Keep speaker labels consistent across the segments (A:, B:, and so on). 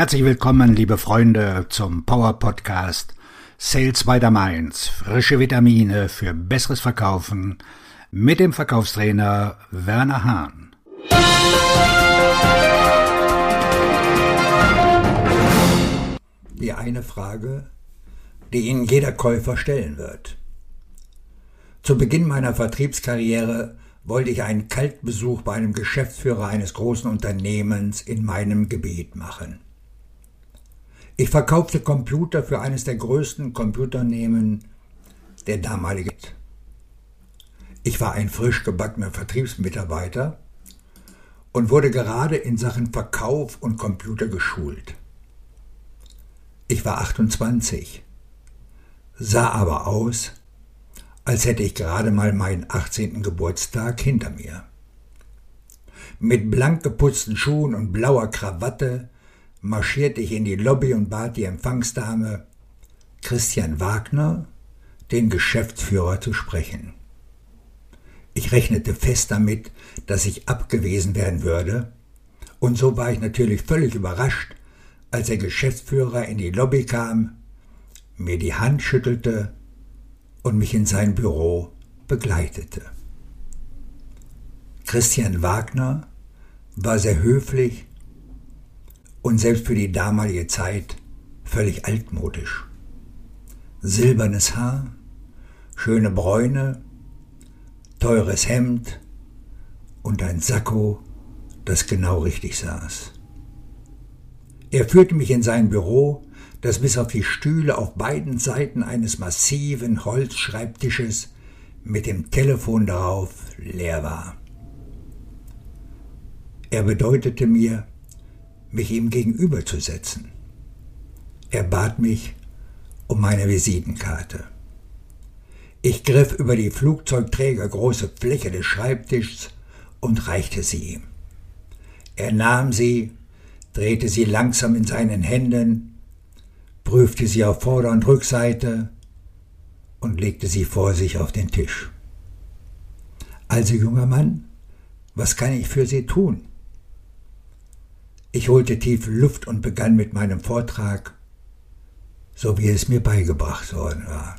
A: Herzlich willkommen, liebe Freunde, zum Power Podcast Sales by the Mainz. Frische Vitamine für besseres Verkaufen mit dem Verkaufstrainer Werner Hahn.
B: Die eine Frage, die Ihnen jeder Käufer stellen wird. Zu Beginn meiner Vertriebskarriere wollte ich einen Kaltbesuch bei einem Geschäftsführer eines großen Unternehmens in meinem Gebiet machen. Ich verkaufte Computer für eines der größten Computernehmen der damaligen. Ich war ein frisch gebackener Vertriebsmitarbeiter und wurde gerade in Sachen Verkauf und Computer geschult. Ich war 28, sah aber aus, als hätte ich gerade mal meinen 18. Geburtstag hinter mir. Mit blank geputzten Schuhen und blauer Krawatte marschierte ich in die Lobby und bat die Empfangsdame, Christian Wagner, den Geschäftsführer, zu sprechen. Ich rechnete fest damit, dass ich abgewiesen werden würde, und so war ich natürlich völlig überrascht, als der Geschäftsführer in die Lobby kam, mir die Hand schüttelte und mich in sein Büro begleitete. Christian Wagner war sehr höflich und selbst für die damalige Zeit völlig altmodisch. Silbernes Haar, schöne Bräune, teures Hemd und ein Sakko, das genau richtig saß. Er führte mich in sein Büro, das bis auf die Stühle auf beiden Seiten eines massiven Holzschreibtisches mit dem Telefon darauf leer war. Er bedeutete mir, mich ihm gegenüberzusetzen. Er bat mich um meine Visitenkarte. Ich griff über die Flugzeugträger große Fläche des Schreibtischs und reichte sie ihm. Er nahm sie, drehte sie langsam in seinen Händen, prüfte sie auf Vorder- und Rückseite und legte sie vor sich auf den Tisch. Also, junger Mann, was kann ich für Sie tun? Ich holte tief Luft und begann mit meinem Vortrag, so wie es mir beigebracht worden war.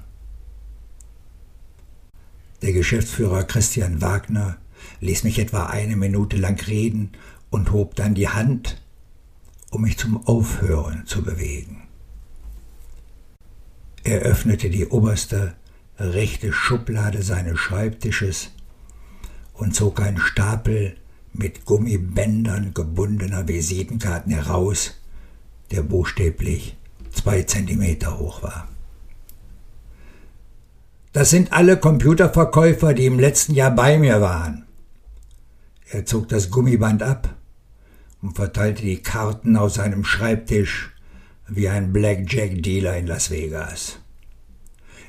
B: Der Geschäftsführer Christian Wagner ließ mich etwa eine Minute lang reden und hob dann die Hand, um mich zum Aufhören zu bewegen. Er öffnete die oberste rechte Schublade seines Schreibtisches und zog einen Stapel mit Gummibändern gebundener Visitenkarten heraus, der buchstäblich zwei Zentimeter hoch war. Das sind alle Computerverkäufer, die im letzten Jahr bei mir waren. Er zog das Gummiband ab und verteilte die Karten aus seinem Schreibtisch wie ein Blackjack-Dealer in Las Vegas.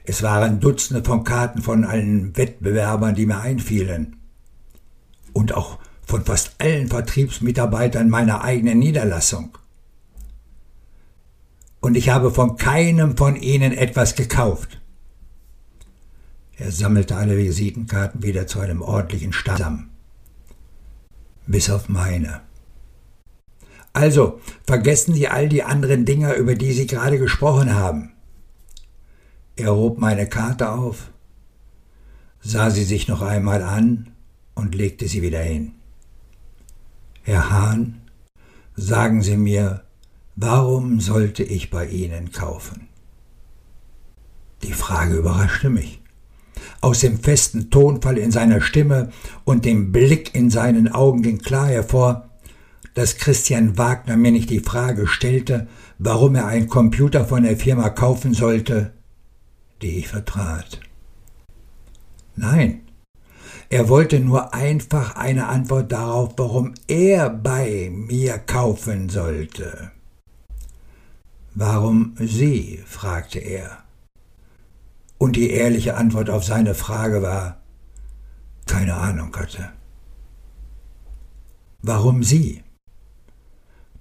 B: Es waren Dutzende von Karten von allen Wettbewerbern, die mir einfielen. Und auch von fast allen Vertriebsmitarbeitern meiner eigenen Niederlassung. Und ich habe von keinem von ihnen etwas gekauft. Er sammelte alle Visitenkarten wieder zu einem ordentlichen Stamm. Bis auf meine. Also, vergessen Sie all die anderen Dinger, über die Sie gerade gesprochen haben. Er hob meine Karte auf, sah sie sich noch einmal an und legte sie wieder hin. Herr Hahn, sagen Sie mir, warum sollte ich bei Ihnen kaufen? Die Frage überraschte mich. Aus dem festen Tonfall in seiner Stimme und dem Blick in seinen Augen ging klar hervor, dass Christian Wagner mir nicht die Frage stellte, warum er einen Computer von der Firma kaufen sollte, die ich vertrat. Nein, er wollte nur einfach eine Antwort darauf, warum er bei mir kaufen sollte. Warum Sie? fragte er. Und die ehrliche Antwort auf seine Frage war, keine Ahnung hatte. Warum Sie?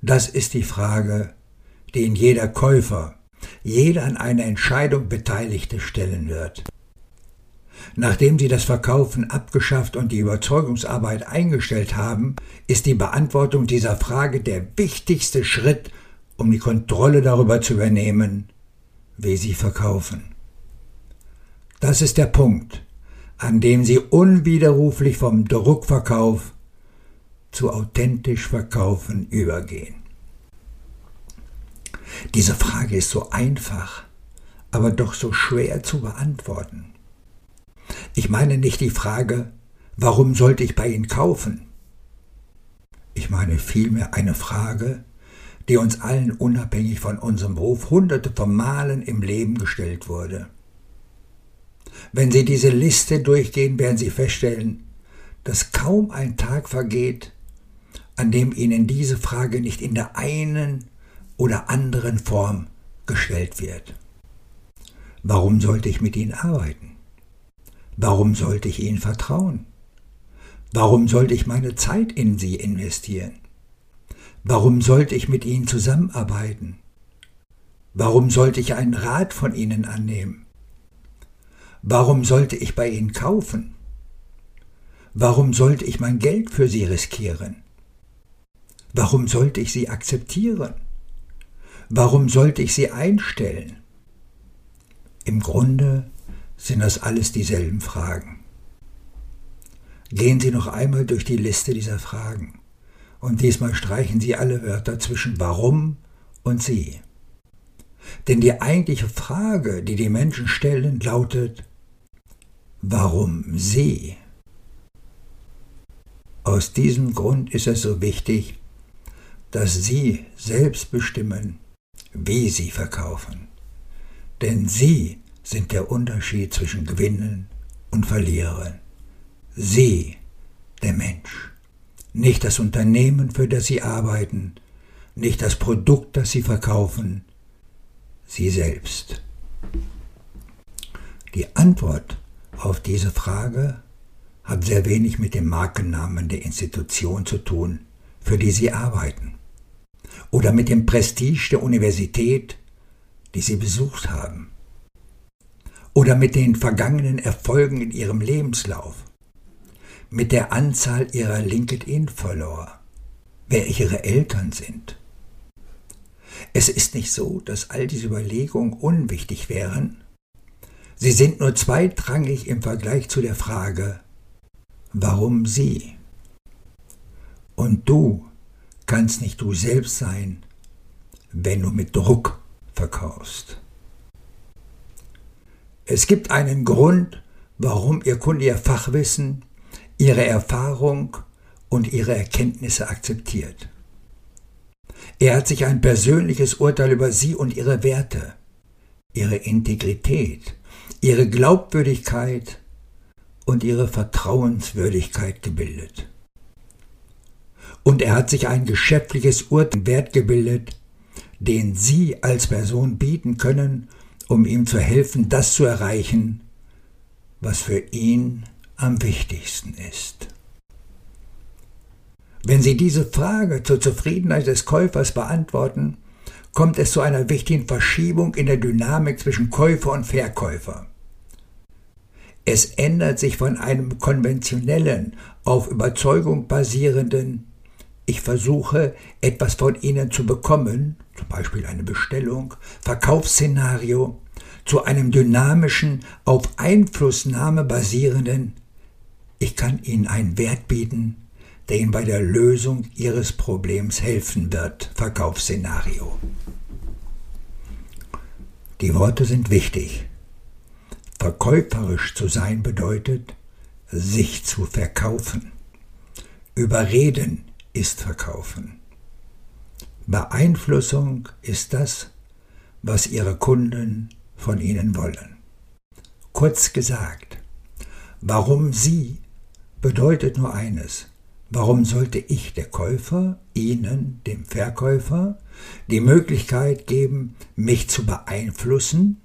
B: Das ist die Frage, die ihn jeder Käufer, jeder an einer Entscheidung Beteiligte stellen wird. Nachdem sie das Verkaufen abgeschafft und die Überzeugungsarbeit eingestellt haben, ist die Beantwortung dieser Frage der wichtigste Schritt, um die Kontrolle darüber zu übernehmen, wie sie verkaufen. Das ist der Punkt, an dem sie unwiderruflich vom Druckverkauf zu authentisch Verkaufen übergehen. Diese Frage ist so einfach, aber doch so schwer zu beantworten. Ich meine nicht die Frage, warum sollte ich bei Ihnen kaufen? Ich meine vielmehr eine Frage, die uns allen unabhängig von unserem Beruf hunderte von Malen im Leben gestellt wurde. Wenn Sie diese Liste durchgehen, werden Sie feststellen, dass kaum ein Tag vergeht, an dem Ihnen diese Frage nicht in der einen oder anderen Form gestellt wird. Warum sollte ich mit Ihnen arbeiten? Warum sollte ich Ihnen vertrauen? Warum sollte ich meine Zeit in Sie investieren? Warum sollte ich mit Ihnen zusammenarbeiten? Warum sollte ich einen Rat von Ihnen annehmen? Warum sollte ich bei Ihnen kaufen? Warum sollte ich mein Geld für Sie riskieren? Warum sollte ich Sie akzeptieren? Warum sollte ich Sie einstellen? Im Grunde sind das alles dieselben Fragen. Gehen Sie noch einmal durch die Liste dieser Fragen und diesmal streichen Sie alle Wörter zwischen warum und sie. Denn die eigentliche Frage, die die Menschen stellen, lautet, warum sie? Aus diesem Grund ist es so wichtig, dass Sie selbst bestimmen, wie Sie verkaufen. Denn Sie sind der Unterschied zwischen Gewinnen und Verlieren. Sie, der Mensch, nicht das Unternehmen, für das Sie arbeiten, nicht das Produkt, das Sie verkaufen, Sie selbst. Die Antwort auf diese Frage hat sehr wenig mit dem Markennamen der Institution zu tun, für die Sie arbeiten, oder mit dem Prestige der Universität, die Sie besucht haben oder mit den vergangenen Erfolgen in ihrem Lebenslauf, mit der Anzahl ihrer LinkedIn-Follower, wer ihre Eltern sind. Es ist nicht so, dass all diese Überlegungen unwichtig wären. Sie sind nur zweitrangig im Vergleich zu der Frage, warum sie? Und du kannst nicht du selbst sein, wenn du mit Druck verkaufst. Es gibt einen Grund, warum Ihr Kunde Ihr Fachwissen, Ihre Erfahrung und Ihre Erkenntnisse akzeptiert. Er hat sich ein persönliches Urteil über Sie und Ihre Werte, Ihre Integrität, Ihre Glaubwürdigkeit und Ihre Vertrauenswürdigkeit gebildet. Und er hat sich ein geschäftliches Urteil wert gebildet, den Sie als Person bieten können um ihm zu helfen, das zu erreichen, was für ihn am wichtigsten ist. Wenn Sie diese Frage zur Zufriedenheit des Käufers beantworten, kommt es zu einer wichtigen Verschiebung in der Dynamik zwischen Käufer und Verkäufer. Es ändert sich von einem konventionellen, auf Überzeugung basierenden Ich versuche etwas von Ihnen zu bekommen, zum Beispiel eine Bestellung, Verkaufsszenario, zu einem dynamischen, auf Einflussnahme basierenden Ich kann Ihnen einen Wert bieten, der Ihnen bei der Lösung Ihres Problems helfen wird, Verkaufsszenario. Die Worte sind wichtig. Verkäuferisch zu sein bedeutet, sich zu verkaufen. Überreden ist Verkaufen. Beeinflussung ist das, was Ihre Kunden von ihnen wollen. Kurz gesagt, warum sie bedeutet nur eines. Warum sollte ich, der Käufer, Ihnen, dem Verkäufer, die Möglichkeit geben, mich zu beeinflussen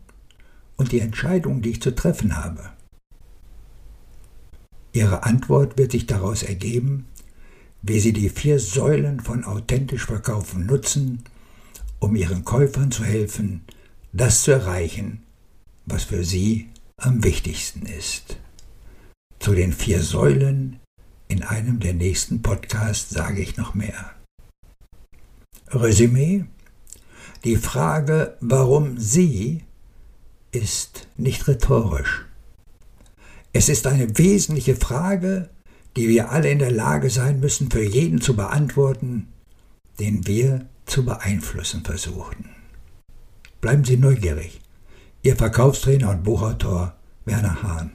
B: und die Entscheidung, die ich zu treffen habe? Ihre Antwort wird sich daraus ergeben, wie Sie die vier Säulen von authentisch Verkaufen nutzen, um Ihren Käufern zu helfen, das zu erreichen, was für sie am wichtigsten ist. Zu den vier Säulen in einem der nächsten Podcasts sage ich noch mehr. Resümee Die Frage, warum Sie, ist nicht rhetorisch. Es ist eine wesentliche Frage, die wir alle in der Lage sein müssen, für jeden zu beantworten, den wir zu beeinflussen versuchen. Bleiben Sie neugierig. Ihr Verkaufstrainer und Buchautor Werner Hahn.